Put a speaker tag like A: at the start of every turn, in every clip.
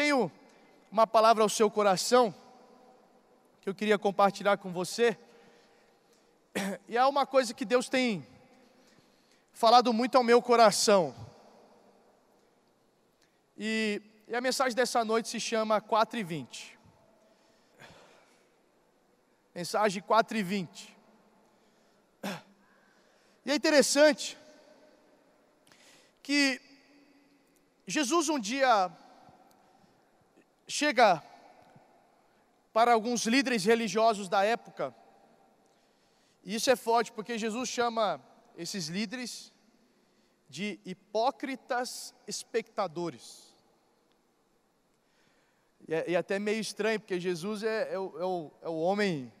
A: tenho uma palavra ao seu coração que eu queria compartilhar com você. E é uma coisa que Deus tem falado muito ao meu coração. E, e a mensagem dessa noite se chama 4 e 20. Mensagem 4 e 20. E é interessante que Jesus um dia chega para alguns líderes religiosos da época, e isso é forte porque Jesus chama esses líderes de hipócritas espectadores. E é, e é até meio estranho, porque Jesus é, é, o, é, o, é o homem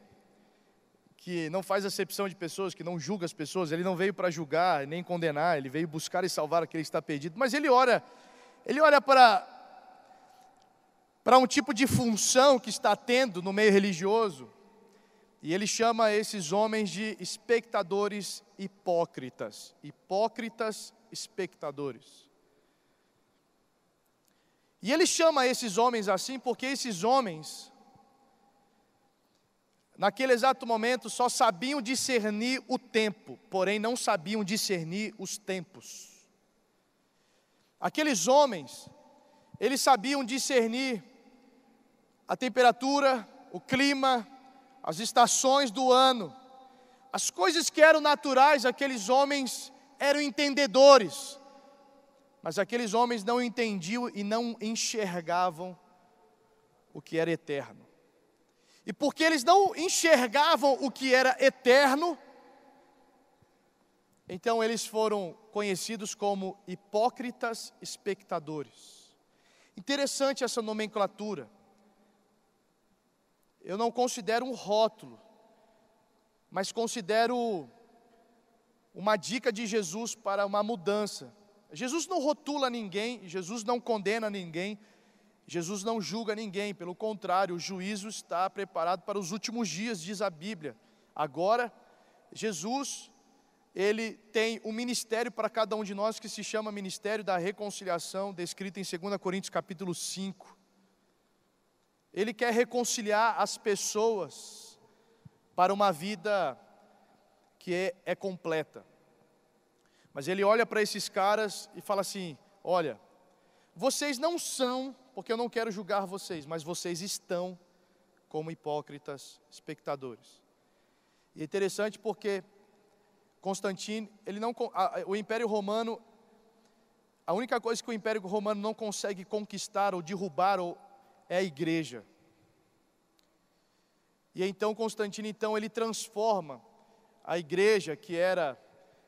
A: que não faz acepção de pessoas, que não julga as pessoas, ele não veio para julgar nem condenar, ele veio buscar e salvar aquele que está perdido, mas ele ora, ele olha para para um tipo de função que está tendo no meio religioso, e ele chama esses homens de espectadores hipócritas. Hipócritas espectadores. E ele chama esses homens assim porque esses homens, naquele exato momento, só sabiam discernir o tempo, porém não sabiam discernir os tempos. Aqueles homens, eles sabiam discernir a temperatura, o clima, as estações do ano, as coisas que eram naturais, aqueles homens eram entendedores, mas aqueles homens não entendiam e não enxergavam o que era eterno. E porque eles não enxergavam o que era eterno, então eles foram conhecidos como hipócritas espectadores. Interessante essa nomenclatura eu não considero um rótulo, mas considero uma dica de Jesus para uma mudança. Jesus não rotula ninguém, Jesus não condena ninguém, Jesus não julga ninguém, pelo contrário, o juízo está preparado para os últimos dias, diz a Bíblia. Agora, Jesus, ele tem um ministério para cada um de nós que se chama Ministério da Reconciliação, descrito em 2 Coríntios capítulo 5. Ele quer reconciliar as pessoas para uma vida que é, é completa. Mas ele olha para esses caras e fala assim: Olha, vocês não são, porque eu não quero julgar vocês, mas vocês estão como hipócritas espectadores. E é interessante porque Constantino, ele não, o Império Romano, a única coisa que o Império Romano não consegue conquistar ou derrubar ou é a igreja. E então Constantino então ele transforma a igreja que era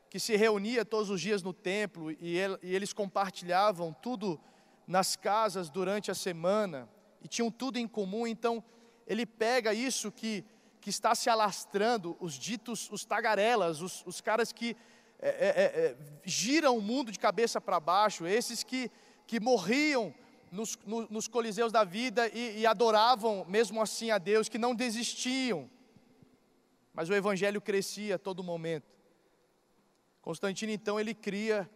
A: que se reunia todos os dias no templo e, ele, e eles compartilhavam tudo nas casas durante a semana e tinham tudo em comum. Então ele pega isso que que está se alastrando, os ditos, os tagarelas, os, os caras que é, é, é, é giram o mundo de cabeça para baixo, esses que, que morriam nos, no, nos coliseus da vida e, e adoravam mesmo assim a Deus, que não desistiam. Mas o evangelho crescia a todo momento. Constantino então ele cria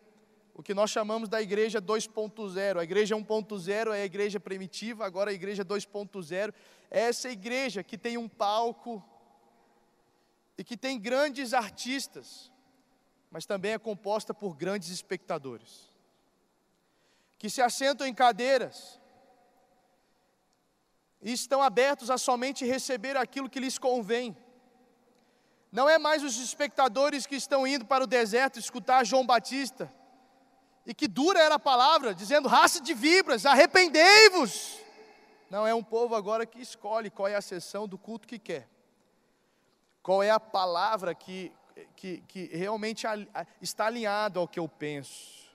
A: o que nós chamamos da igreja 2.0. A igreja 1.0 é a igreja primitiva, agora a igreja 2.0 é essa igreja que tem um palco e que tem grandes artistas, mas também é composta por grandes espectadores que se assentam em cadeiras e estão abertos a somente receber aquilo que lhes convém. Não é mais os espectadores que estão indo para o deserto escutar João Batista, e que dura era a palavra, dizendo: raça de vibras, arrependei-vos. Não é um povo agora que escolhe qual é a sessão do culto que quer, qual é a palavra que, que, que realmente está alinhado ao que eu penso.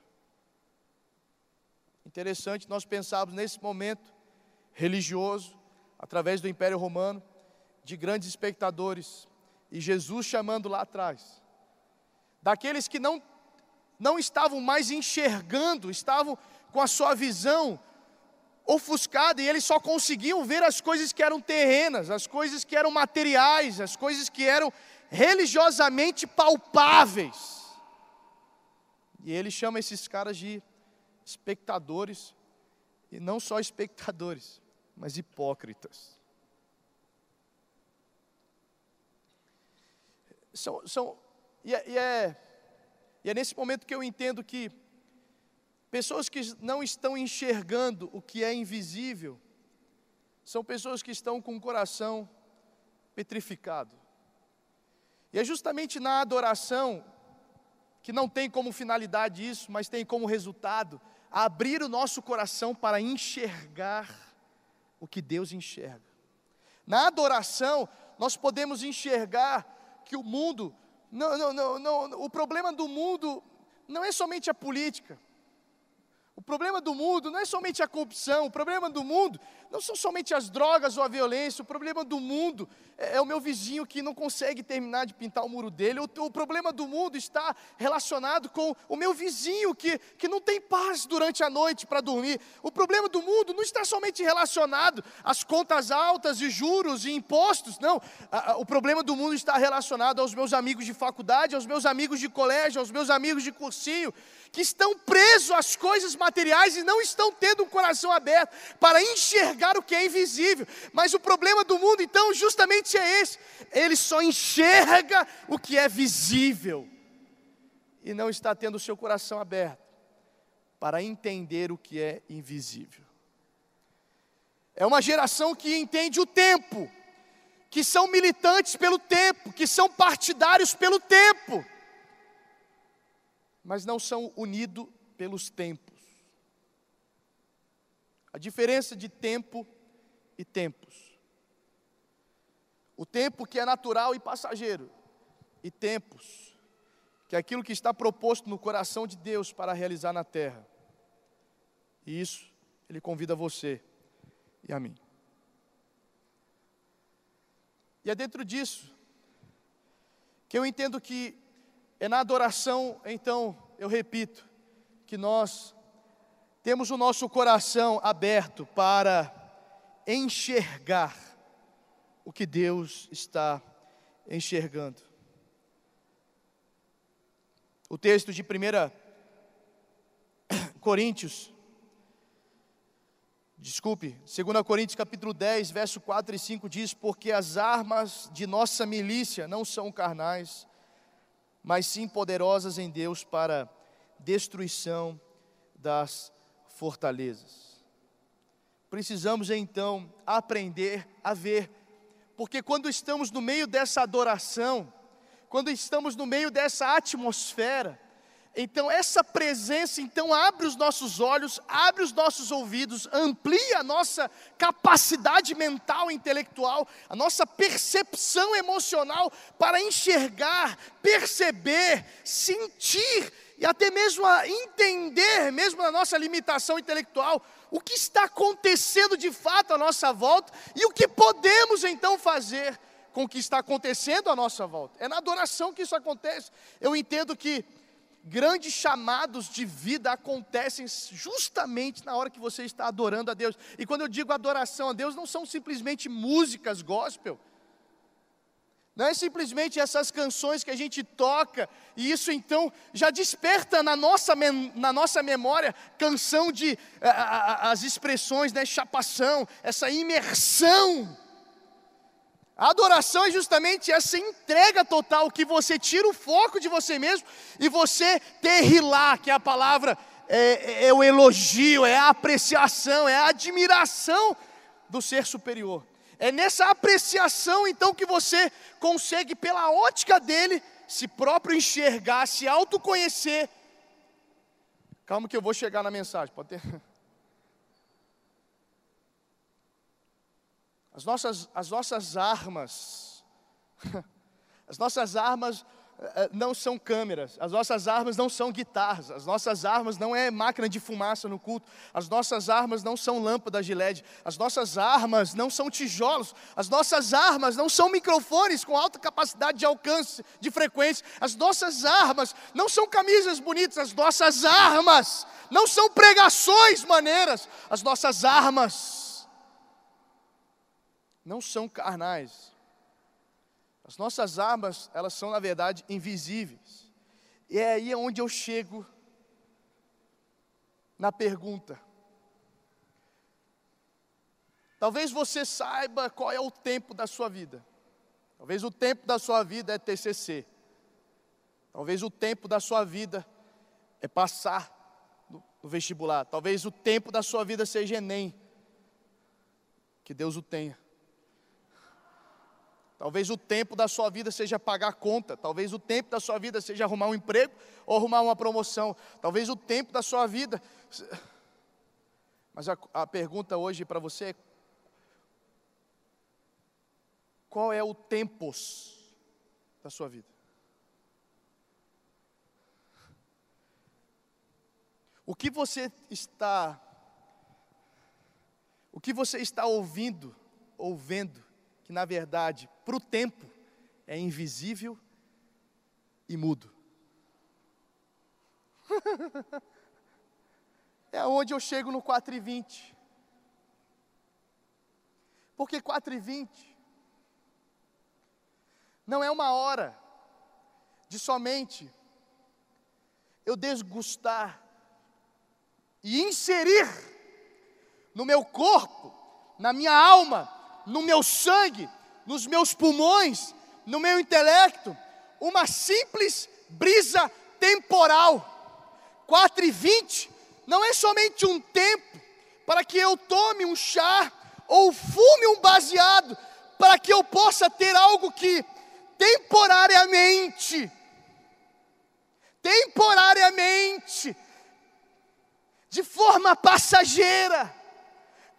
A: Interessante nós pensarmos nesse momento religioso, através do Império Romano, de grandes espectadores, e Jesus chamando lá atrás, daqueles que não, não estavam mais enxergando, estavam com a sua visão ofuscada e eles só conseguiam ver as coisas que eram terrenas, as coisas que eram materiais, as coisas que eram religiosamente palpáveis. E ele chama esses caras de espectadores E não só espectadores, mas hipócritas. São, são, e, é, e, é, e é nesse momento que eu entendo que pessoas que não estão enxergando o que é invisível, são pessoas que estão com o coração petrificado. E é justamente na adoração, que não tem como finalidade isso, mas tem como resultado abrir o nosso coração para enxergar o que Deus enxerga. Na adoração, nós podemos enxergar que o mundo, não, não, não, não, o problema do mundo não é somente a política. O problema do mundo não é somente a corrupção, o problema do mundo não são somente as drogas ou a violência, o problema do mundo é, é o meu vizinho que não consegue terminar de pintar o muro dele, o, o problema do mundo está relacionado com o meu vizinho que, que não tem paz durante a noite para dormir. O problema do mundo não está somente relacionado às contas altas e juros e impostos, não. o problema do mundo está relacionado aos meus amigos de faculdade, aos meus amigos de colégio, aos meus amigos de cursinho, que estão presos às coisas materiais e não estão tendo um coração aberto para enxergar o que é invisível. Mas o problema do mundo, então, justamente é esse: ele só enxerga o que é visível e não está tendo o seu coração aberto para entender o que é invisível. É uma geração que entende o tempo, que são militantes pelo tempo, que são partidários pelo tempo mas não são unidos pelos tempos. A diferença de tempo e tempos. O tempo que é natural e passageiro, e tempos, que é aquilo que está proposto no coração de Deus para realizar na terra. E isso Ele convida você e a mim. E é dentro disso que eu entendo que é na adoração, então, eu repito, que nós temos o nosso coração aberto para enxergar o que Deus está enxergando. O texto de 1 Coríntios, desculpe, 2 Coríntios capítulo 10, verso 4 e 5 diz: Porque as armas de nossa milícia não são carnais, mas sim poderosas em Deus para destruição das fortalezas. Precisamos então aprender a ver, porque quando estamos no meio dessa adoração, quando estamos no meio dessa atmosfera, então essa presença então abre os nossos olhos, abre os nossos ouvidos, amplia a nossa capacidade mental intelectual, a nossa percepção emocional para enxergar, perceber, sentir e até mesmo a entender, mesmo na nossa limitação intelectual, o que está acontecendo de fato à nossa volta e o que podemos então fazer com o que está acontecendo à nossa volta. É na adoração que isso acontece. Eu entendo que grandes chamados de vida acontecem justamente na hora que você está adorando a Deus. E quando eu digo adoração a Deus, não são simplesmente músicas gospel. Não é simplesmente essas canções que a gente toca, e isso então já desperta na nossa, na nossa memória canção de a, a, as expressões, né, chapação, essa imersão a adoração é justamente essa entrega total que você tira o foco de você mesmo e você terrilar, que é a palavra, é, é o elogio, é a apreciação, é a admiração do ser superior. É nessa apreciação então que você consegue, pela ótica dele, se próprio enxergar, se autoconhecer. Calma que eu vou chegar na mensagem, pode ter. As nossas, as nossas armas, as nossas armas não são câmeras, as nossas armas não são guitarras, as nossas armas não é máquina de fumaça no culto, as nossas armas não são lâmpadas de LED, as nossas armas não são tijolos, as nossas armas não são microfones com alta capacidade de alcance, de frequência, as nossas armas não são camisas bonitas, as nossas armas não são pregações maneiras, as nossas armas não são carnais. As nossas armas, elas são na verdade invisíveis. E é aí onde eu chego na pergunta: Talvez você saiba qual é o tempo da sua vida. Talvez o tempo da sua vida é TCC. Talvez o tempo da sua vida é passar no vestibular. Talvez o tempo da sua vida seja Enem. Que Deus o tenha. Talvez o tempo da sua vida seja pagar a conta. Talvez o tempo da sua vida seja arrumar um emprego ou arrumar uma promoção. Talvez o tempo da sua vida. Mas a, a pergunta hoje para você é: qual é o tempos da sua vida? O que você está o que você está ouvindo ou vendo, que na verdade, para o tempo, é invisível e mudo. é onde eu chego no 4 e 20. Porque 4 e 20 não é uma hora de somente eu desgustar e inserir no meu corpo, na minha alma, no meu sangue, nos meus pulmões, no meu intelecto, uma simples brisa temporal. 4 e 20 não é somente um tempo para que eu tome um chá ou fume um baseado, para que eu possa ter algo que temporariamente, temporariamente, de forma passageira.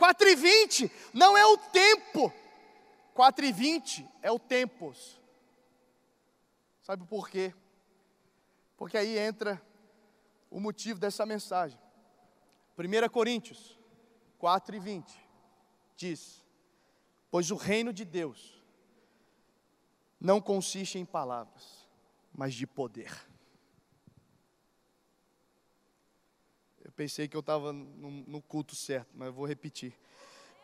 A: 4 e 20 não é o tempo, 4 e 20 é o tempos. Sabe por quê? Porque aí entra o motivo dessa mensagem. 1 Coríntios 4 e 20 diz: Pois o reino de Deus não consiste em palavras, mas de poder. Pensei que eu estava no, no, culto certo, mas eu vou repetir.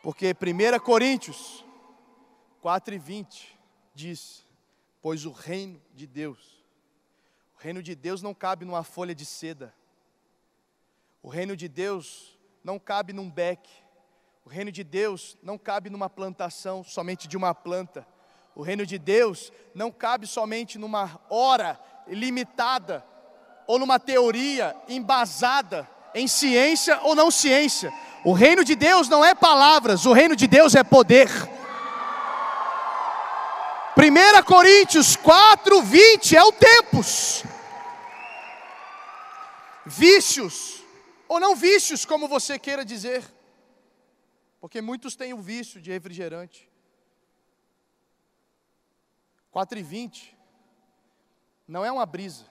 A: Porque 1 Coríntios 4 e 20 diz: Pois o reino de Deus, o reino de Deus não cabe numa folha de seda, o reino de Deus não cabe num beque, o reino de Deus não cabe numa plantação somente de uma planta, o reino de Deus não cabe somente numa hora limitada ou numa teoria embasada em ciência ou não ciência. O reino de Deus não é palavras, o reino de Deus é poder. 1 Coríntios 4, 20 é o tempos. Vícios, ou não vícios, como você queira dizer, porque muitos têm o vício de refrigerante. 4 e 20 não é uma brisa.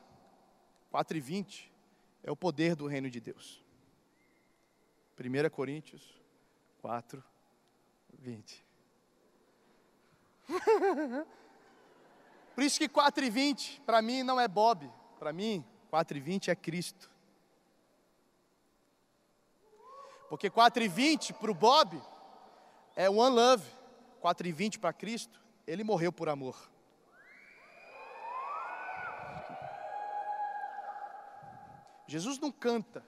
A: 4 e 20 é o poder do reino de Deus. 1 Coríntios 4, 20. Por isso que 4 e 20, para mim, não é Bob. Para mim, 4 e 20 é Cristo. Porque 4 e 20 para o Bob é one love. 4 e 20 para Cristo, ele morreu por amor. Jesus não canta,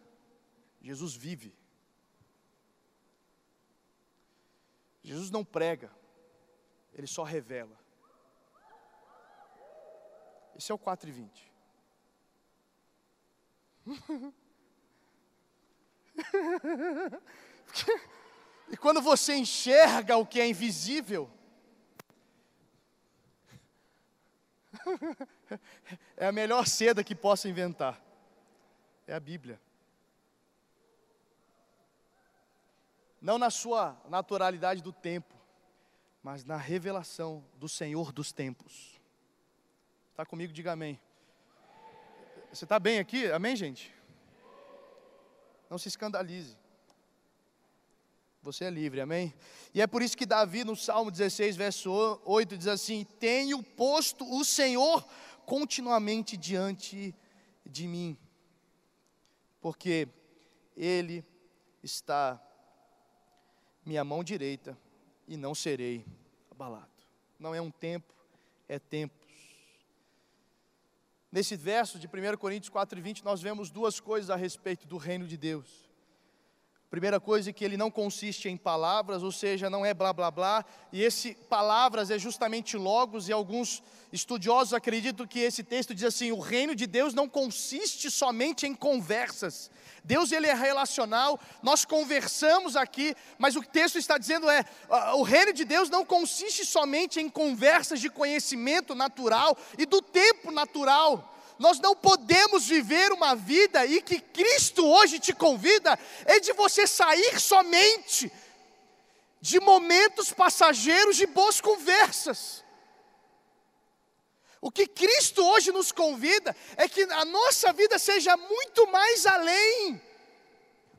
A: Jesus vive. Jesus não prega, ele só revela. Esse é o 4 e 20. e quando você enxerga o que é invisível, é a melhor seda que possa inventar é a Bíblia. Não na sua naturalidade do tempo, mas na revelação do Senhor dos tempos. Está comigo? Diga amém. Você está bem aqui? Amém, gente? Não se escandalize. Você é livre, amém? E é por isso que Davi, no Salmo 16, verso 8, diz assim: Tenho posto o Senhor continuamente diante de mim porque Ele está minha mão direita e não serei abalado. Não é um tempo, é tempos. Nesse verso de 1 Coríntios 4, 20, nós vemos duas coisas a respeito do reino de Deus. Primeira coisa é que ele não consiste em palavras, ou seja, não é blá blá blá, e esse palavras é justamente logos, e alguns estudiosos acreditam que esse texto diz assim: o reino de Deus não consiste somente em conversas. Deus ele é relacional, nós conversamos aqui, mas o texto está dizendo é: o reino de Deus não consiste somente em conversas de conhecimento natural e do tempo natural. Nós não podemos viver uma vida e que Cristo hoje te convida é de você sair somente de momentos passageiros de boas conversas. O que Cristo hoje nos convida é que a nossa vida seja muito mais além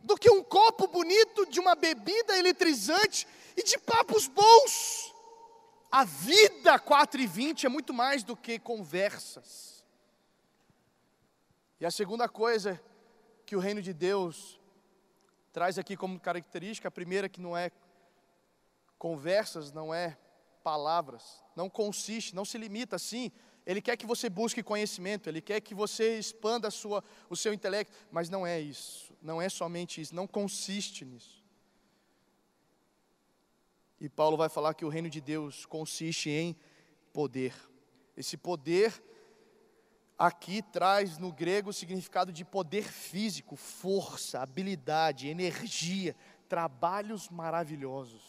A: do que um copo bonito de uma bebida eletrizante e de papos bons. A vida 4 e 20 é muito mais do que conversas. E a segunda coisa que o reino de Deus traz aqui como característica, a primeira que não é conversas, não é palavras, não consiste, não se limita assim. Ele quer que você busque conhecimento, ele quer que você expanda sua, o seu intelecto, mas não é isso, não é somente isso, não consiste nisso. E Paulo vai falar que o reino de Deus consiste em poder. Esse poder aqui traz no grego o significado de poder físico, força, habilidade, energia, trabalhos maravilhosos.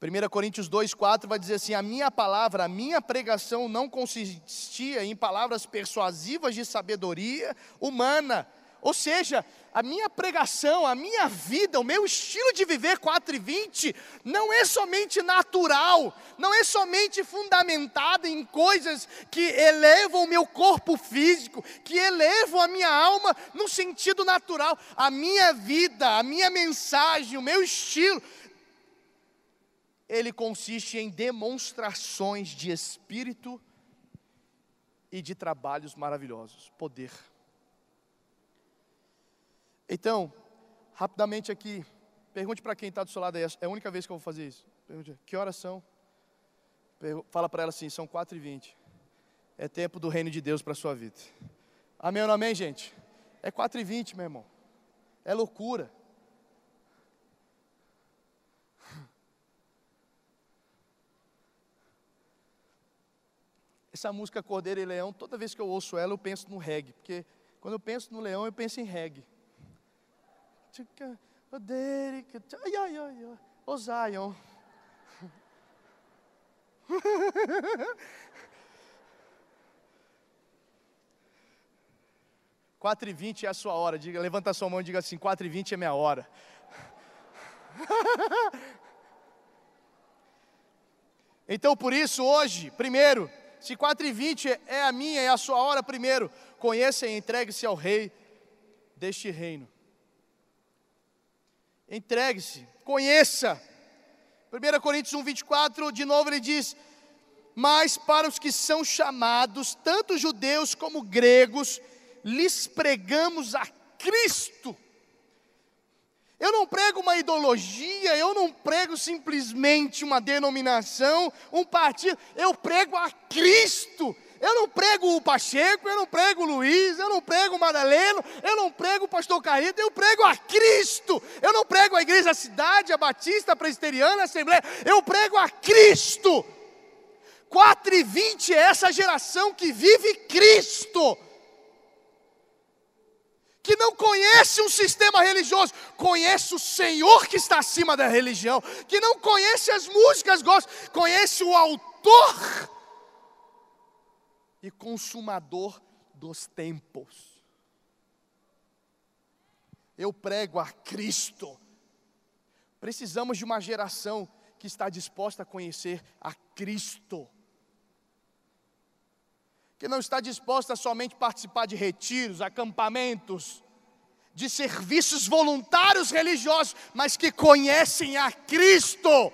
A: 1 Coríntios 2,4 vai dizer assim: A minha palavra, a minha pregação não consistia em palavras persuasivas de sabedoria humana, ou seja, a minha pregação, a minha vida, o meu estilo de viver 4 e 20 não é somente natural, não é somente fundamentado em coisas que elevam o meu corpo físico, que elevam a minha alma no sentido natural. A minha vida, a minha mensagem, o meu estilo, ele consiste em demonstrações de espírito e de trabalhos maravilhosos, poder. Então, rapidamente aqui, pergunte para quem está do seu lado aí, é a única vez que eu vou fazer isso. Pergunte, que horas são? Fala para ela assim, são 4 e 20 É tempo do reino de Deus para a sua vida. Amém ou não amém, gente? É 4 e 20 meu irmão. É loucura. Essa música Cordeiro e Leão, toda vez que eu ouço ela, eu penso no reggae. Porque quando eu penso no leão, eu penso em reggae. Ai, ai, ai, ai. Ô Zion. Quatro e vinte é a sua hora. Diga, levanta sua mão e diga assim: quatro e vinte é minha hora. então, por isso, hoje, primeiro, se quatro e vinte é a minha, é a sua hora, primeiro, conheça e entregue-se ao Rei deste reino. Entregue-se, conheça. 1 Coríntios 1, 24, de novo ele diz: Mas para os que são chamados, tanto judeus como gregos, lhes pregamos a Cristo. Eu não prego uma ideologia, eu não prego simplesmente uma denominação, um partido, eu prego a Cristo. Eu não prego o Pacheco, eu não prego o Luiz, eu não prego o Madaleno, eu não prego o pastor Carito, eu prego a Cristo. Eu não prego a igreja a cidade, a batista, a presbiteriana, a assembleia, eu prego a Cristo. 4 e 20 é essa geração que vive Cristo. Que não conhece um sistema religioso, conhece o Senhor que está acima da religião, que não conhece as músicas, gosta, conhece o autor e consumador dos tempos. Eu prego a Cristo. Precisamos de uma geração que está disposta a conhecer a Cristo. Que não está disposta a somente participar de retiros, acampamentos, de serviços voluntários religiosos, mas que conhecem a Cristo.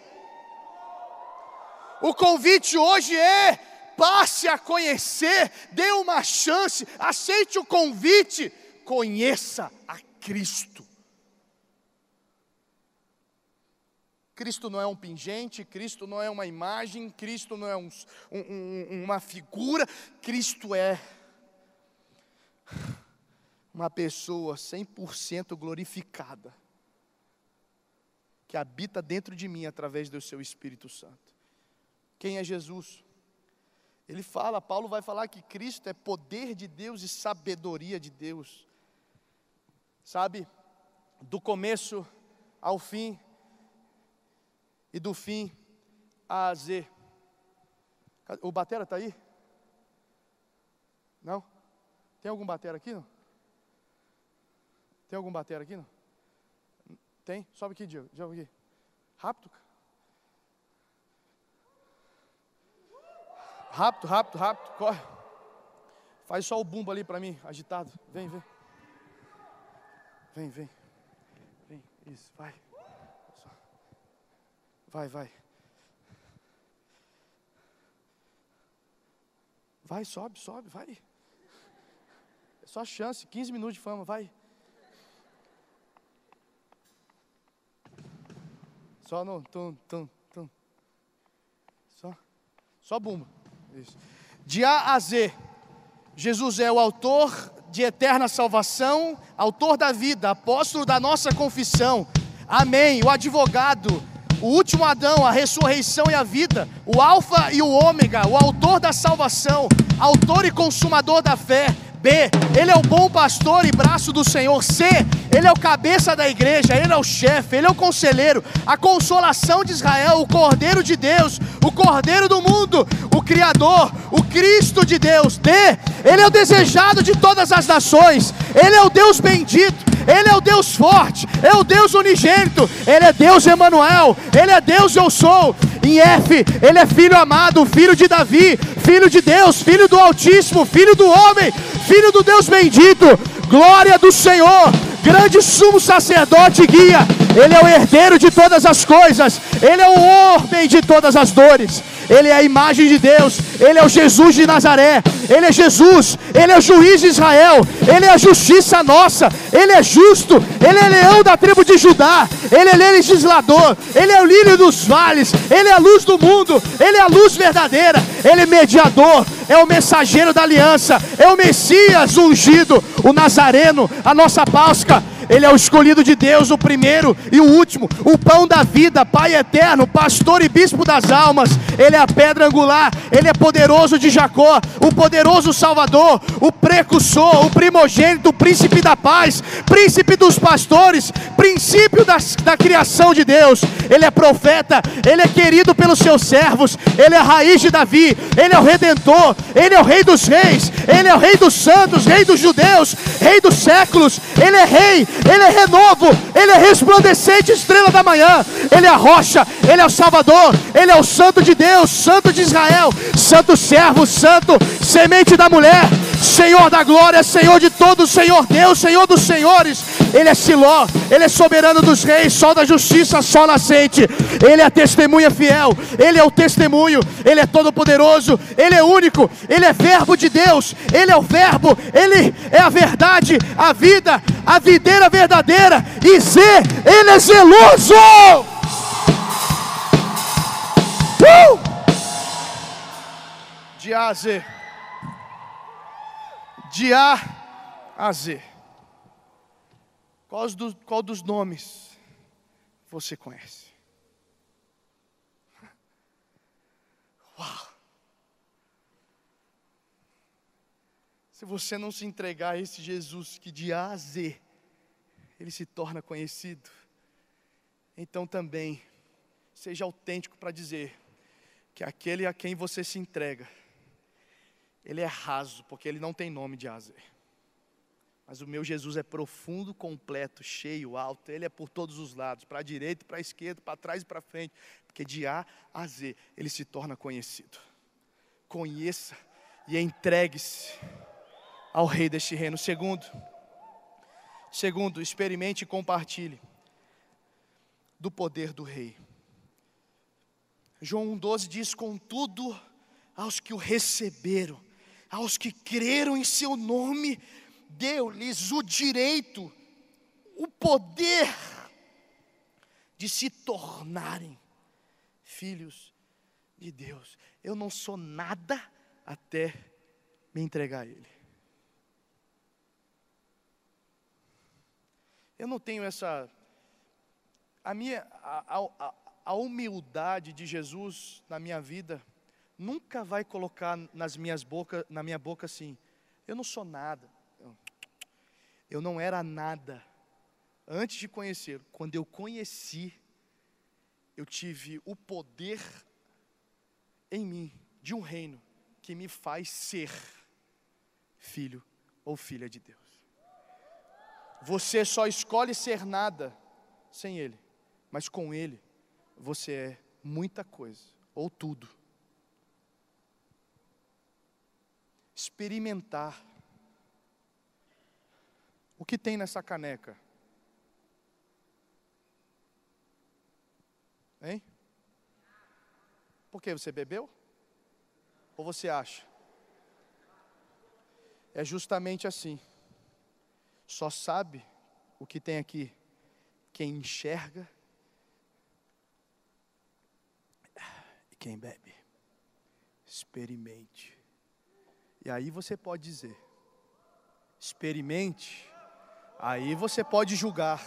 A: O convite hoje é passe a conhecer, dê uma chance, aceite o convite, conheça a Cristo. Cristo não é um pingente, Cristo não é uma imagem, Cristo não é um, um, uma figura, Cristo é uma pessoa 100% glorificada, que habita dentro de mim através do seu Espírito Santo. Quem é Jesus? Ele fala, Paulo vai falar que Cristo é poder de Deus e sabedoria de Deus. Sabe, do começo ao fim e do fim a Z. O batera está aí? Não? Tem algum batera aqui? Não? Tem algum batera aqui? Não? Tem? Sobe aqui, Diego. Diego aqui. Rápido. Rápido, rápido, rápido. Corre. Faz só o bumbo ali para mim, agitado. Vem, vem. Vem, vem. Vem. Isso, vai. Vai, vai. Vai, sobe, sobe, vai. É só chance, 15 minutos de fama, vai. Só no tum, tum, tum. Só, só bumba. De A a Z, Jesus é o autor de eterna salvação, autor da vida, apóstolo da nossa confissão. Amém. O advogado, o último Adão, a ressurreição e a vida, o Alfa e o Ômega, o autor da salvação, autor e consumador da fé. B, ele é o bom pastor e braço do Senhor. C, ele é o cabeça da igreja, ele é o chefe, ele é o conselheiro, a consolação de Israel, o cordeiro de Deus, o cordeiro do mundo, o criador, o Cristo de Deus. D, ele é o desejado de todas as nações, ele é o Deus bendito. Ele é o Deus forte, é o Deus unigênito, Ele é Deus Emanuel, Ele é Deus eu sou. Em F, Ele é filho amado, filho de Davi, filho de Deus, filho do Altíssimo, filho do homem, filho do Deus bendito, glória do Senhor, grande sumo sacerdote guia, Ele é o herdeiro de todas as coisas, Ele é o homem de todas as dores. Ele é a imagem de Deus, Ele é o Jesus de Nazaré, Ele é Jesus, Ele é o juiz de Israel, Ele é a justiça nossa, Ele é justo, Ele é leão da tribo de Judá, Ele é legislador, Ele é o lírio dos vales, Ele é a luz do mundo, Ele é a luz verdadeira, Ele é mediador, é o mensageiro da aliança, é o Messias ungido, o Nazareno, a nossa Páscoa. Ele é o escolhido de Deus, o primeiro e o último, o pão da vida, Pai eterno, pastor e bispo das almas. Ele é a pedra angular, ele é poderoso de Jacó, o poderoso Salvador, o precursor, o primogênito, o príncipe da paz, príncipe dos pastores, princípio das, da criação de Deus. Ele é profeta, ele é querido pelos seus servos, ele é a raiz de Davi, ele é o redentor, ele é o rei dos reis, ele é o rei dos santos, rei dos judeus, rei dos séculos, ele é rei, ele é renovo, Ele é resplandecente, estrela da manhã, Ele é a rocha, Ele é o Salvador, Ele é o Santo de Deus, Santo de Israel, Santo servo, Santo, semente da mulher, Senhor da glória, Senhor de todos, Senhor Deus, Senhor dos senhores, Ele é Siló, Ele é soberano dos reis, sol da justiça, sol nascente, Ele é a testemunha fiel, Ele é o testemunho, Ele é todo-poderoso, Ele é único, Ele é verbo de Deus, Ele é o verbo, Ele é a verdade, a vida, a videira verdadeira, e Z, Ele é zeloso. Uh! De A a Z. De A a Z. Qual dos, qual dos nomes você conhece? Uau! Se você não se entregar a esse Jesus que de A a Z ele se torna conhecido, então também seja autêntico para dizer que aquele a quem você se entrega, ele é raso, porque ele não tem nome de A a Z. Mas o meu Jesus é profundo, completo, cheio, alto. Ele é por todos os lados, para a direita, para a esquerda, para trás e para frente. Porque de A a Z ele se torna conhecido. Conheça e entregue-se ao Rei deste reino. Segundo, segundo, experimente e compartilhe do poder do Rei. João 1,12 diz: Contudo, aos que o receberam, aos que creram em seu nome, deu-lhes o direito, o poder de se tornarem filhos de Deus. Eu não sou nada até me entregar a Ele. Eu não tenho essa. A minha. A, a, a humildade de Jesus na minha vida nunca vai colocar nas minhas boca, na minha boca assim, eu não sou nada. Eu não era nada antes de conhecer. Quando eu conheci, eu tive o poder em mim de um reino que me faz ser filho ou filha de Deus. Você só escolhe ser nada sem Ele, mas com Ele você é muita coisa, ou tudo. Experimentar. O que tem nessa caneca? Hein? Por que você bebeu? Ou você acha? É justamente assim. Só sabe o que tem aqui quem enxerga e quem bebe. Experimente. E aí você pode dizer: experimente. Aí você pode julgar.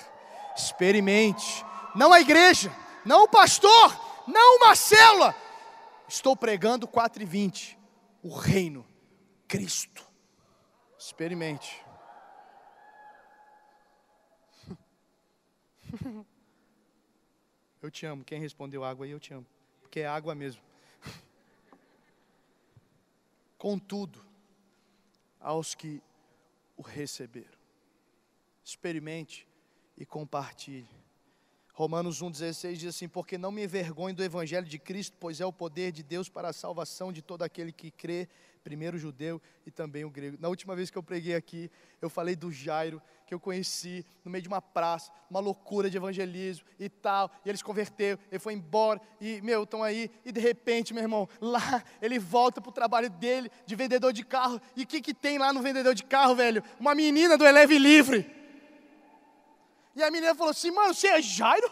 A: Experimente. Não a igreja, não o pastor, não uma célula. Estou pregando 4 e 20. O reino, Cristo. Experimente. Eu te amo. Quem respondeu água aí, eu te amo. Porque é água mesmo. Contudo, aos que o receberam, experimente e compartilhe. Romanos 1,16 diz assim: Porque não me envergonho do Evangelho de Cristo, pois é o poder de Deus para a salvação de todo aquele que crê, primeiro o judeu e também o grego. Na última vez que eu preguei aqui, eu falei do Jairo, que eu conheci no meio de uma praça, uma loucura de evangelismo e tal, e ele se converteu, ele foi embora, e meu, estão aí, e de repente, meu irmão, lá ele volta para o trabalho dele de vendedor de carro, e o que, que tem lá no vendedor de carro, velho? Uma menina do Eleve Livre. E a menina falou assim: Mano, você é Jairo?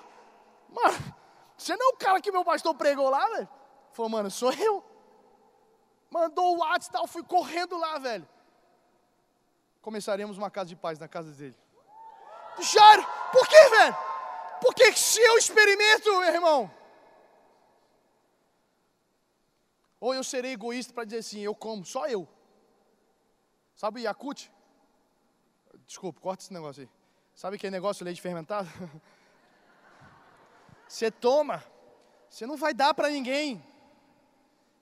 A: Mano, você não é o cara que meu pastor pregou lá, velho? Falou, mano, sou eu. Mandou o WhatsApp e tal, fui correndo lá, velho. Começaremos uma casa de paz na casa dele. Jairo, por que, velho? Porque se eu experimento, meu irmão, ou eu serei egoísta para dizer assim, eu como, só eu. Sabe Yakut? Desculpa, corta esse negócio aí. Sabe aquele negócio de leite fermentado? Você toma, você não vai dar para ninguém.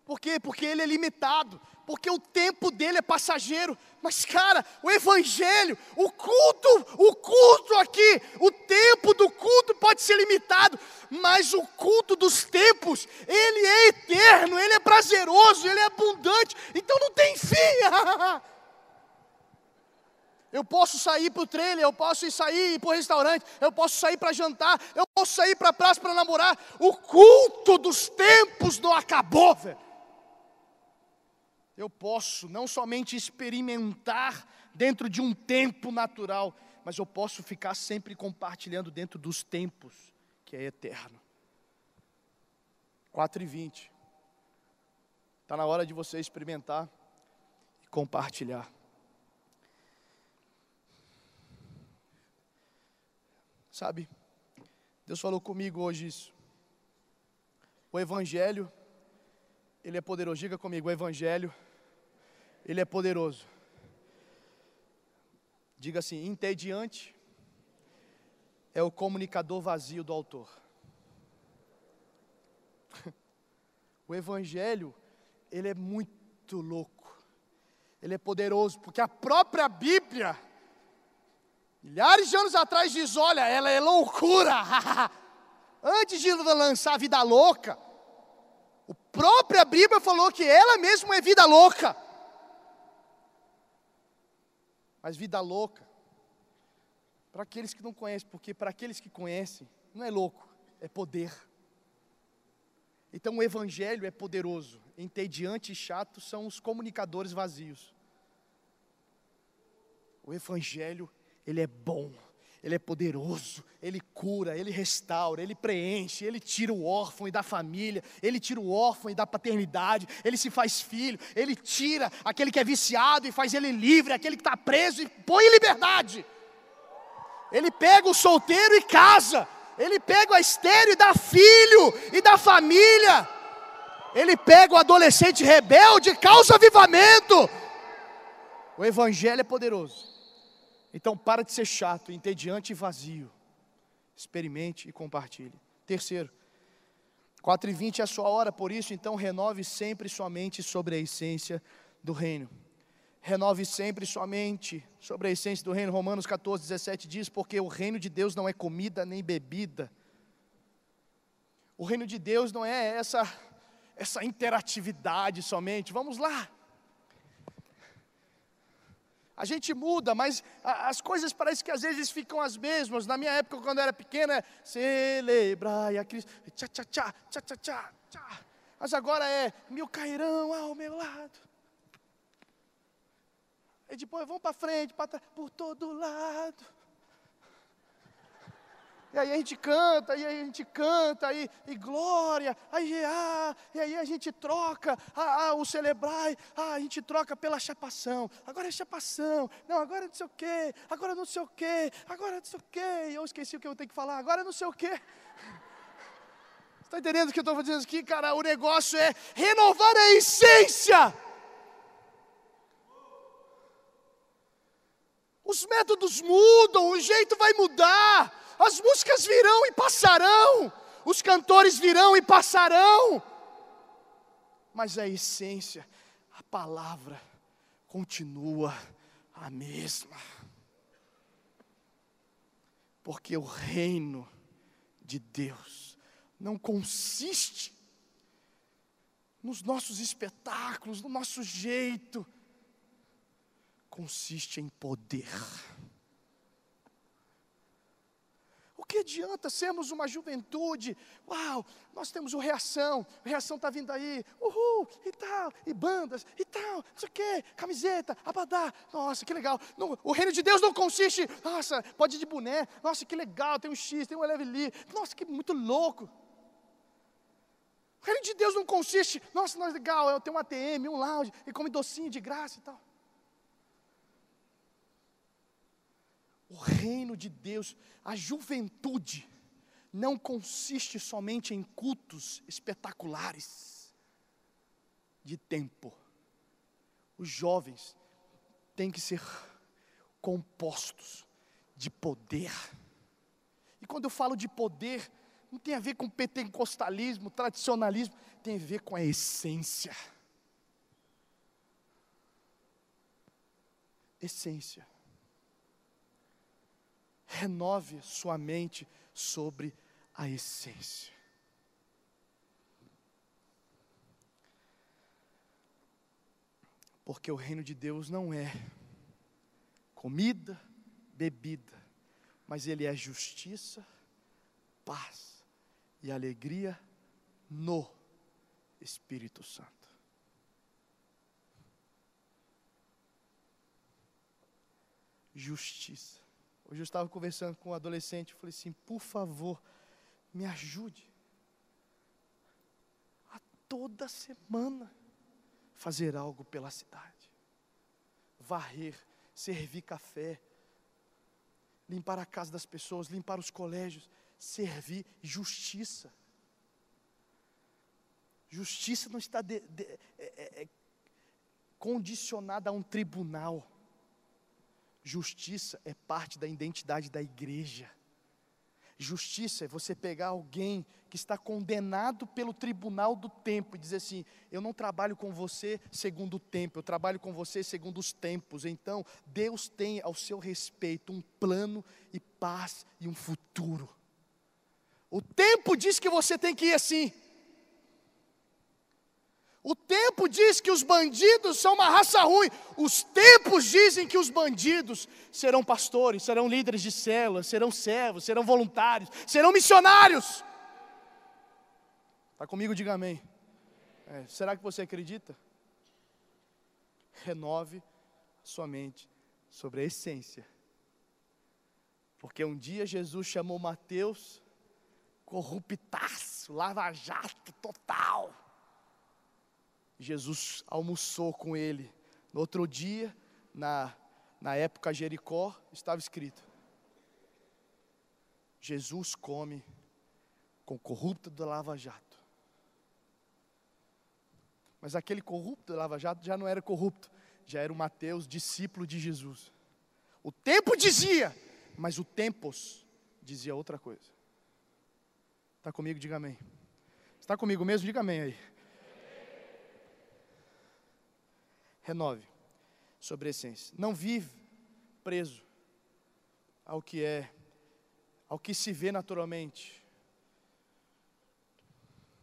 A: Por quê? Porque ele é limitado, porque o tempo dele é passageiro. Mas, cara, o evangelho, o culto, o culto aqui, o tempo do culto pode ser limitado, mas o culto dos tempos, ele é eterno, ele é prazeroso, ele é abundante, então não tem fim. Eu posso sair para o trailer, eu posso ir sair para o restaurante, eu posso sair para jantar, eu posso sair para a praça para namorar. O culto dos tempos não acabou, velho. Eu posso não somente experimentar dentro de um tempo natural, mas eu posso ficar sempre compartilhando dentro dos tempos, que é eterno. 4 e 20. Está na hora de você experimentar e compartilhar. Sabe, Deus falou comigo hoje isso. O Evangelho, ele é poderoso. Diga comigo, o Evangelho, ele é poderoso. Diga assim: entediante é o comunicador vazio do autor. O Evangelho, ele é muito louco, ele é poderoso, porque a própria Bíblia, Milhares de anos atrás diz: olha, ela é loucura. Antes de lançar a vida louca, a própria Bíblia falou que ela mesma é vida louca. Mas vida louca, para aqueles que não conhecem, porque para aqueles que conhecem, não é louco, é poder. Então o Evangelho é poderoso, entediante e chato são os comunicadores vazios. O Evangelho ele é bom, Ele é poderoso, Ele cura, Ele restaura, Ele preenche, Ele tira o órfão e da família, Ele tira o órfão e da paternidade, Ele se faz filho, Ele tira aquele que é viciado e faz ele livre, aquele que está preso e põe em liberdade. Ele pega o solteiro e casa. Ele pega o estéreo e dá filho e dá família. Ele pega o adolescente rebelde e causa avivamento. O evangelho é poderoso. Então para de ser chato, entediante e vazio. Experimente e compartilhe. Terceiro, 4 e 20 é a sua hora, por isso, então renove sempre sua mente sobre a essência do reino. Renove sempre sua mente sobre a essência do reino. Romanos 14, 17 diz: Porque o reino de Deus não é comida nem bebida. O reino de Deus não é essa, essa interatividade somente. Vamos lá, a gente muda, mas as coisas parecem que às vezes ficam as mesmas. Na minha época, quando eu era pequena, celebrai a Cristo, tchá, tchá, tchá, tchá, tchá, tchá, tchá. Mas agora é, meu cairão ao meu lado. E depois, vamos para frente, para por todo lado. E aí a gente canta, e aí a gente canta, e, e glória, aí ah, e aí a gente troca ah, ah, o celebrar, ah, a gente troca pela chapação. Agora é chapação, não, agora não sei o quê, agora não sei o quê, agora não sei o quê. E eu esqueci o que eu tenho que falar, agora não sei o quê. Está entendendo o que eu estou dizendo aqui, cara? O negócio é renovar a essência. Os métodos mudam, o jeito vai mudar. As músicas virão e passarão, os cantores virão e passarão, mas a essência, a palavra, continua a mesma. Porque o reino de Deus não consiste nos nossos espetáculos, no nosso jeito, consiste em poder. Que adianta sermos uma juventude? Uau, nós temos o Reação, o Reação está vindo aí, uhul, e tal, e bandas, e tal, não sei o camiseta, abadá, nossa, que legal. O reino de Deus não consiste, nossa, pode ir de boné, nossa, que legal, tem um X, tem um Eleveli, nossa, que muito louco. O reino de Deus não consiste, nossa, nós legal, eu tenho um ATM, um lounge, e come docinho de graça e tal. O reino de Deus, a juventude, não consiste somente em cultos espetaculares de tempo. Os jovens têm que ser compostos de poder. E quando eu falo de poder, não tem a ver com pentecostalismo, tradicionalismo, tem a ver com a essência. Essência renove sua mente sobre a essência. Porque o reino de Deus não é comida, bebida, mas ele é justiça, paz e alegria no Espírito Santo. Justiça. Hoje eu estava conversando com um adolescente, falei assim: por favor, me ajude a toda semana fazer algo pela cidade. Varrer, servir café, limpar a casa das pessoas, limpar os colégios, servir justiça. Justiça não está de, de, é, é, é condicionada a um tribunal. Justiça é parte da identidade da igreja. Justiça é você pegar alguém que está condenado pelo tribunal do tempo e dizer assim: eu não trabalho com você segundo o tempo, eu trabalho com você segundo os tempos. Então, Deus tem ao seu respeito um plano e paz e um futuro. O tempo diz que você tem que ir assim, o tempo diz que os bandidos são uma raça ruim. Os tempos dizem que os bandidos serão pastores, serão líderes de células, serão servos, serão voluntários, serão missionários. Está comigo? Diga amém. É, será que você acredita? Renove sua mente sobre a essência. Porque um dia Jesus chamou Mateus corruptaço, lava-jato total. Jesus almoçou com ele. No outro dia, na, na época Jericó, estava escrito: Jesus come com o corrupto do Lava Jato. Mas aquele corrupto do Lava Jato já não era corrupto, já era o Mateus, discípulo de Jesus. O tempo dizia, mas o tempos dizia outra coisa. Está comigo? Diga amém. Está comigo mesmo? Diga amém aí. Renove sobre a essência. Não vive preso ao que é, ao que se vê naturalmente.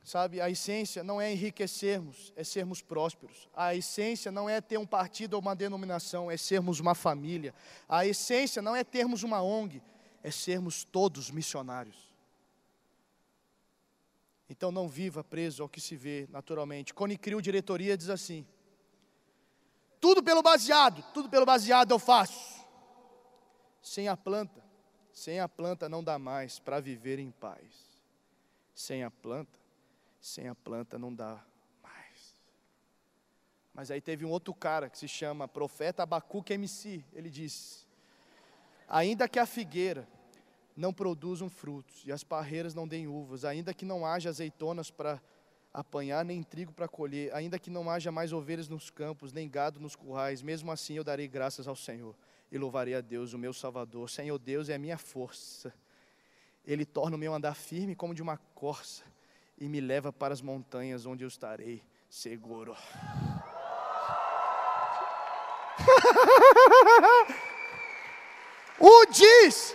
A: Sabe, a essência não é enriquecermos, é sermos prósperos. A essência não é ter um partido ou uma denominação, é sermos uma família. A essência não é termos uma ONG, é sermos todos missionários. Então não viva preso ao que se vê naturalmente. Cone Crio Diretoria diz assim: tudo pelo baseado, tudo pelo baseado eu faço. Sem a planta, sem a planta não dá mais para viver em paz. Sem a planta, sem a planta não dá mais. Mas aí teve um outro cara que se chama Profeta Abacuque MC. Ele disse: Ainda que a figueira não produzam frutos e as parreiras não deem uvas, ainda que não haja azeitonas para apanhar, nem trigo para colher, ainda que não haja mais ovelhas nos campos, nem gado nos currais, mesmo assim eu darei graças ao Senhor e louvarei a Deus, o meu Salvador. Senhor Deus é a minha força. Ele torna o meu andar firme como de uma corça e me leva para as montanhas onde eu estarei seguro. o diz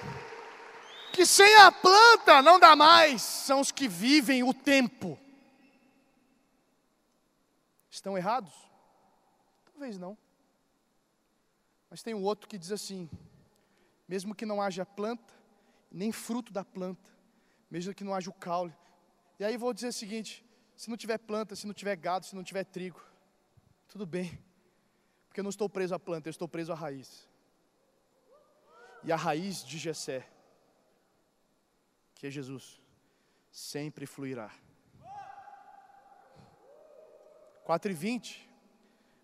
A: que sem a planta não dá mais, são os que vivem o tempo. Estão errados? Talvez não. Mas tem um outro que diz assim: mesmo que não haja planta, nem fruto da planta, mesmo que não haja o caule. E aí vou dizer o seguinte: se não tiver planta, se não tiver gado, se não tiver trigo, tudo bem, porque eu não estou preso à planta, eu estou preso à raiz. E a raiz de Jessé, que é Jesus, sempre fluirá. 4 e 20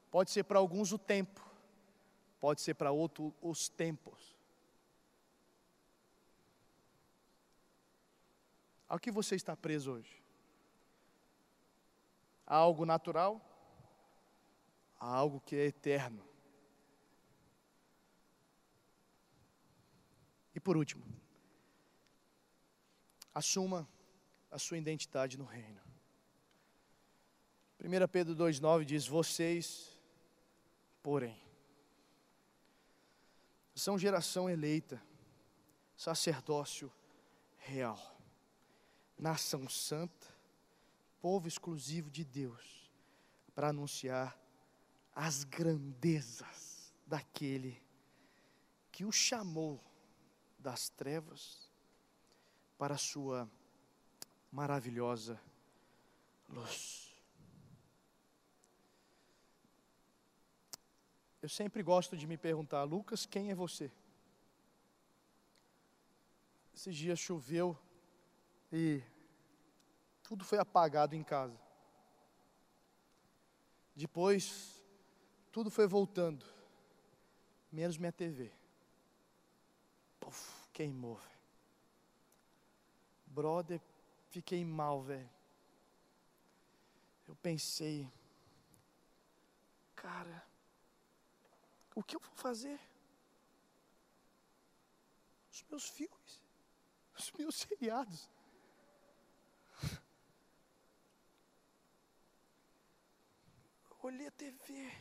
A: pode ser para alguns o tempo, pode ser para outros os tempos. Ao que você está preso hoje? A algo natural? A algo que é eterno? E por último, assuma a sua identidade no reino. 1 Pedro 2,9 diz: Vocês, porém, são geração eleita, sacerdócio real, nação santa, povo exclusivo de Deus, para anunciar as grandezas daquele que o chamou das trevas para a sua maravilhosa luz. Eu sempre gosto de me perguntar, Lucas, quem é você? Esses dias choveu e tudo foi apagado em casa. Depois, tudo foi voltando, menos minha TV. Puf, queimou, velho. Brother, fiquei mal, velho. Eu pensei, cara, o que eu vou fazer? Os meus filmes, os meus seriados. olhei a TV.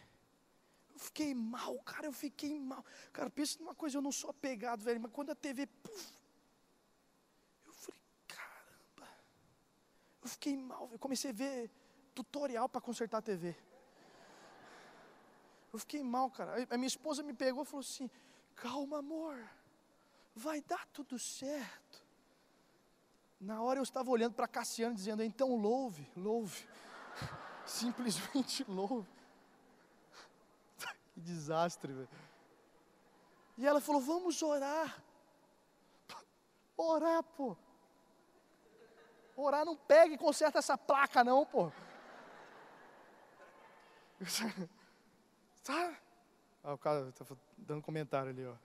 A: Eu fiquei mal, cara, eu fiquei mal. Cara, pensa numa coisa, eu não sou apegado, velho, mas quando a TV, puf, eu falei, caramba. Eu fiquei mal, eu comecei a ver tutorial para consertar a TV. Eu fiquei mal, cara. A minha esposa me pegou e falou assim: calma, amor, vai dar tudo certo. Na hora eu estava olhando para Cassiano dizendo: então louve, louve. Simplesmente louve. que desastre, velho. E ela falou: vamos orar. Orar, pô. Orar não pega e conserta essa placa, não, pô. Tá? Ah, o cara está dando comentário ali, ó.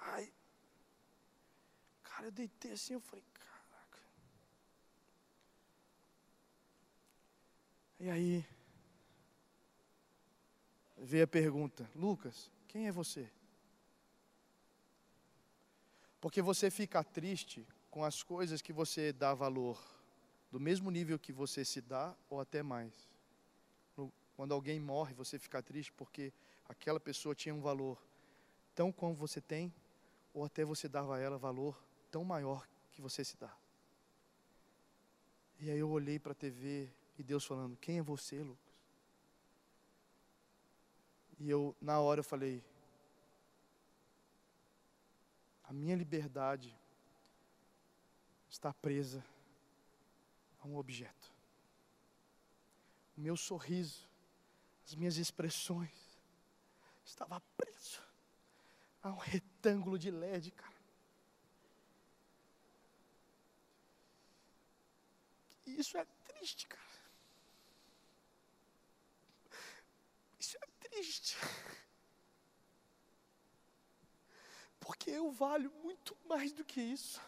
A: Ai. Cara, eu deitei assim, eu falei, caraca. E aí, veio a pergunta: Lucas, quem é você? Porque você fica triste com as coisas que você dá valor, do mesmo nível que você se dá ou até mais. Quando alguém morre, você fica triste porque aquela pessoa tinha um valor tão como você tem, ou até você dava a ela valor tão maior que você se dá. E aí eu olhei para a TV e Deus falando: Quem é você, Lucas? E eu, na hora, eu falei: A minha liberdade está presa a um objeto. O meu sorriso, as minhas expressões, estava preso a um retângulo de LED, cara. Isso é triste, cara. Isso é triste. Porque eu valho muito mais do que isso.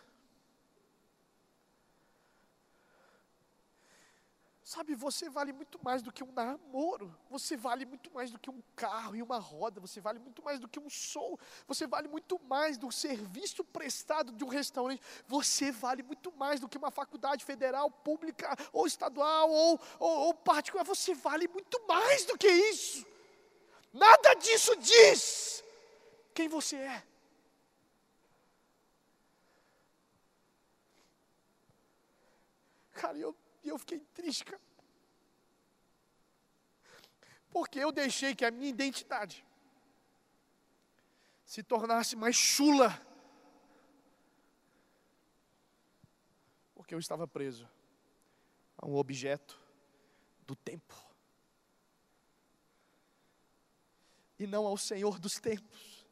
A: Sabe, você vale muito mais do que um namoro, você vale muito mais do que um carro e uma roda, você vale muito mais do que um som, você vale muito mais do serviço prestado de um restaurante, você vale muito mais do que uma faculdade federal, pública, ou estadual, ou, ou, ou particular, você vale muito mais do que isso. Nada disso diz quem você é. Cara, eu e eu fiquei triste, cara. Porque eu deixei que a minha identidade se tornasse mais chula. Porque eu estava preso a um objeto do tempo. E não ao Senhor dos tempos.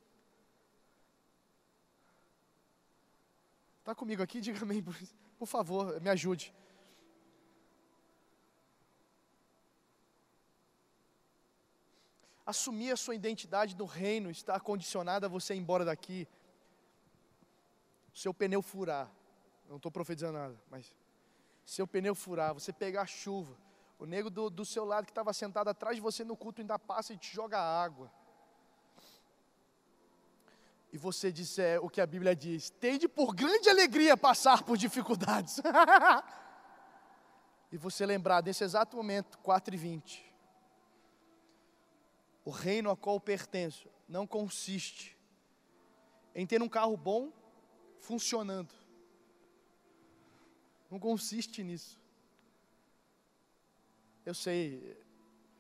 A: Está comigo aqui? Diga amém, por favor, me ajude. Assumir a sua identidade no reino está condicionada a você ir embora daqui. Seu pneu furar. Não estou profetizando nada, mas seu pneu furar, você pegar chuva, o nego do, do seu lado que estava sentado atrás de você no culto ainda passa e te joga água. E você disser o que a Bíblia diz: tende por grande alegria passar por dificuldades. e você lembrar desse exato momento, 4 e 20 o reino a qual pertenço não consiste em ter um carro bom funcionando. Não consiste nisso. Eu sei,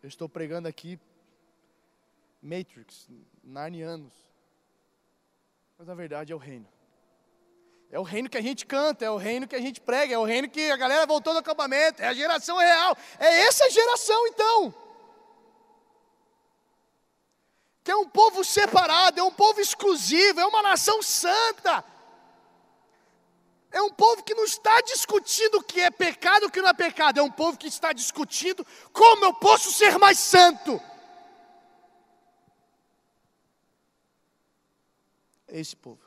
A: eu estou pregando aqui Matrix, Narnianos. Mas na verdade é o reino. É o reino que a gente canta, é o reino que a gente prega, é o reino que a galera voltou do acampamento, é a geração real. É essa geração então que é um povo separado, é um povo exclusivo, é uma nação santa. É um povo que não está discutindo o que é pecado e o que não é pecado, é um povo que está discutindo como eu posso ser mais santo. É esse povo.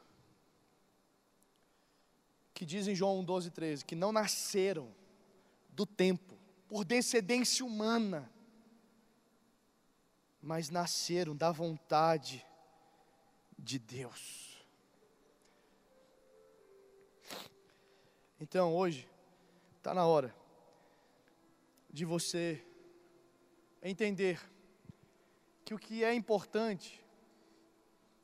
A: Que diz em João 12, 13, que não nasceram do tempo, por descendência humana, mas nasceram da vontade de Deus. Então hoje, está na hora de você entender que o que é importante,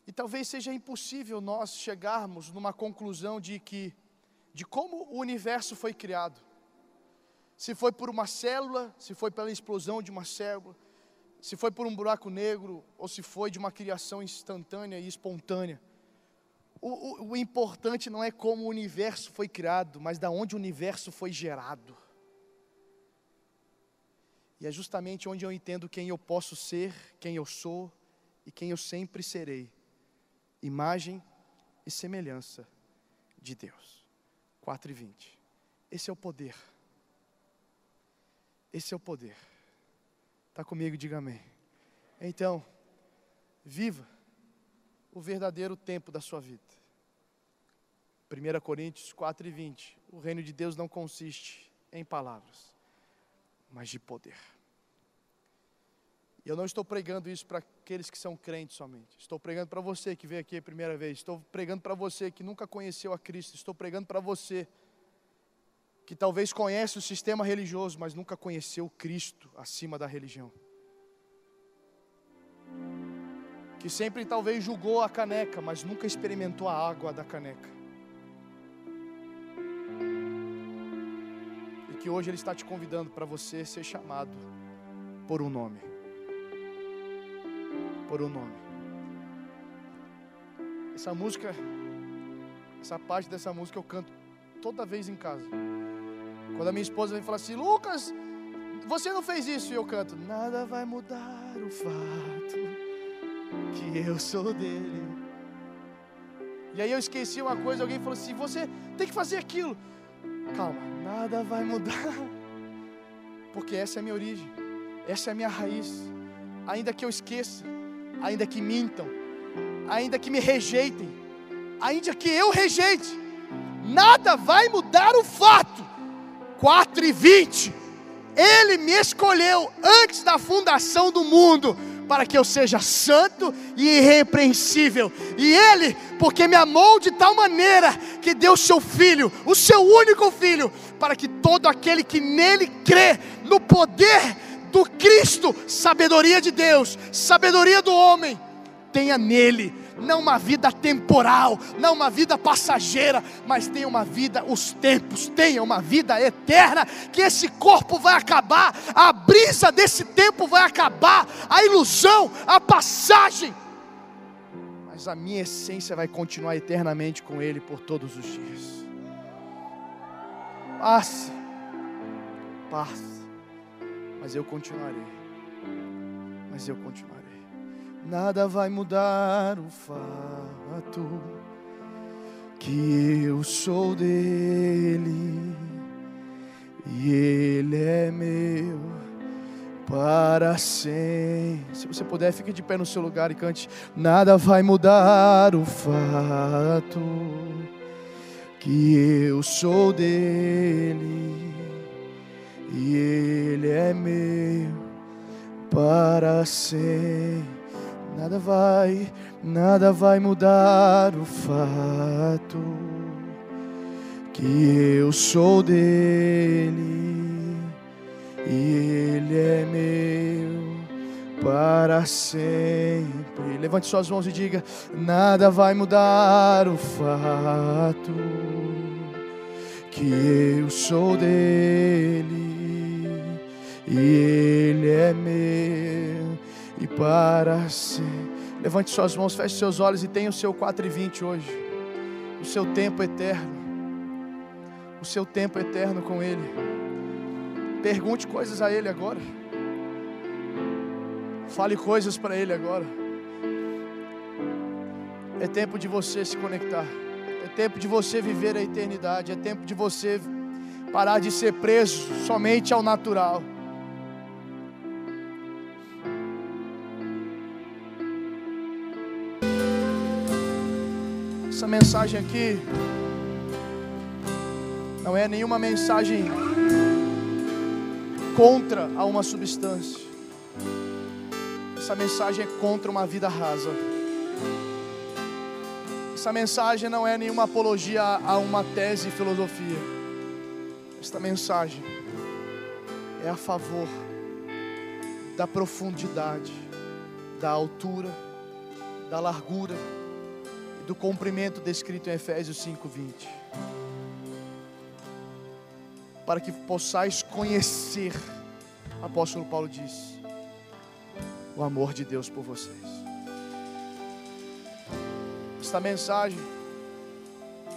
A: e talvez seja impossível nós chegarmos numa conclusão de que, de como o universo foi criado, se foi por uma célula, se foi pela explosão de uma célula, se foi por um buraco negro ou se foi de uma criação instantânea e espontânea. O, o, o, importante não é como o universo foi criado, mas da onde o universo foi gerado. E é justamente onde eu entendo quem eu posso ser, quem eu sou e quem eu sempre serei. Imagem e semelhança de Deus. 4 e 20. Esse é o poder. Esse é o poder. Está comigo, diga amém. Então, viva o verdadeiro tempo da sua vida. 1 Coríntios 4 e 20. O reino de Deus não consiste em palavras, mas de poder. E eu não estou pregando isso para aqueles que são crentes somente. Estou pregando para você que veio aqui a primeira vez. Estou pregando para você que nunca conheceu a Cristo. Estou pregando para você que talvez conhece o sistema religioso, mas nunca conheceu Cristo acima da religião. Que sempre talvez julgou a caneca, mas nunca experimentou a água da caneca. E que hoje Ele está te convidando para você ser chamado por um nome. Por um nome. Essa música, essa parte dessa música eu canto toda vez em casa. Quando a minha esposa vem falar assim, Lucas, você não fez isso, e eu canto, nada vai mudar o fato que eu sou dele. E aí eu esqueci uma coisa, alguém falou assim, você tem que fazer aquilo. Calma, nada vai mudar, porque essa é a minha origem, essa é a minha raiz. Ainda que eu esqueça, ainda que mintam, ainda que me rejeitem, ainda que eu rejeite, nada vai mudar o fato 4 e 20. Ele me escolheu antes da fundação do mundo para que eu seja santo e irrepreensível. E Ele, porque me amou de tal maneira que deu seu Filho, o seu único Filho, para que todo aquele que nele crê, no poder do Cristo, sabedoria de Deus, sabedoria do homem, tenha nele não uma vida temporal, não uma vida passageira, mas tenha uma vida, os tempos, tenha uma vida eterna, que esse corpo vai acabar, a brisa desse tempo vai acabar, a ilusão, a passagem, mas a minha essência vai continuar eternamente com Ele por todos os dias. Passe, passe, mas eu continuarei, mas eu continuarei nada vai mudar o fato que eu sou dele e ele é meu para sempre. Se você puder, fique de pé no seu lugar e cante. Nada vai mudar o fato que eu sou dele e ele é meu para sempre. Nada vai, nada vai mudar o fato que eu sou dele e ele é meu para sempre. Levante suas mãos e diga: Nada vai mudar o fato que eu sou dele e ele é meu e para sempre. Levante suas mãos, feche seus olhos e tenha o seu 4 e 20 hoje. O seu tempo eterno. O seu tempo eterno com Ele. Pergunte coisas a Ele agora. Fale coisas para Ele agora. É tempo de você se conectar. É tempo de você viver a eternidade. É tempo de você parar de ser preso somente ao natural. Essa mensagem aqui não é nenhuma mensagem contra a uma substância. Essa mensagem é contra uma vida rasa. Essa mensagem não é nenhuma apologia a uma tese e filosofia. Esta mensagem é a favor da profundidade, da altura, da largura do comprimento descrito em Efésios 5:20. Para que possais conhecer, apóstolo Paulo diz, o amor de Deus por vocês. Esta mensagem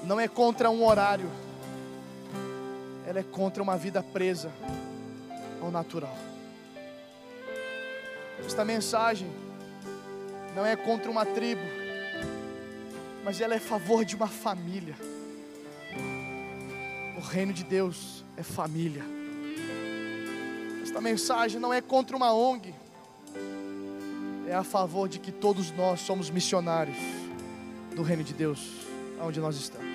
A: não é contra um horário, ela é contra uma vida presa ao natural. Esta mensagem não é contra uma tribo, mas ela é a favor de uma família. O reino de Deus é família. Esta mensagem não é contra uma ONG, é a favor de que todos nós somos missionários do reino de Deus, onde nós estamos.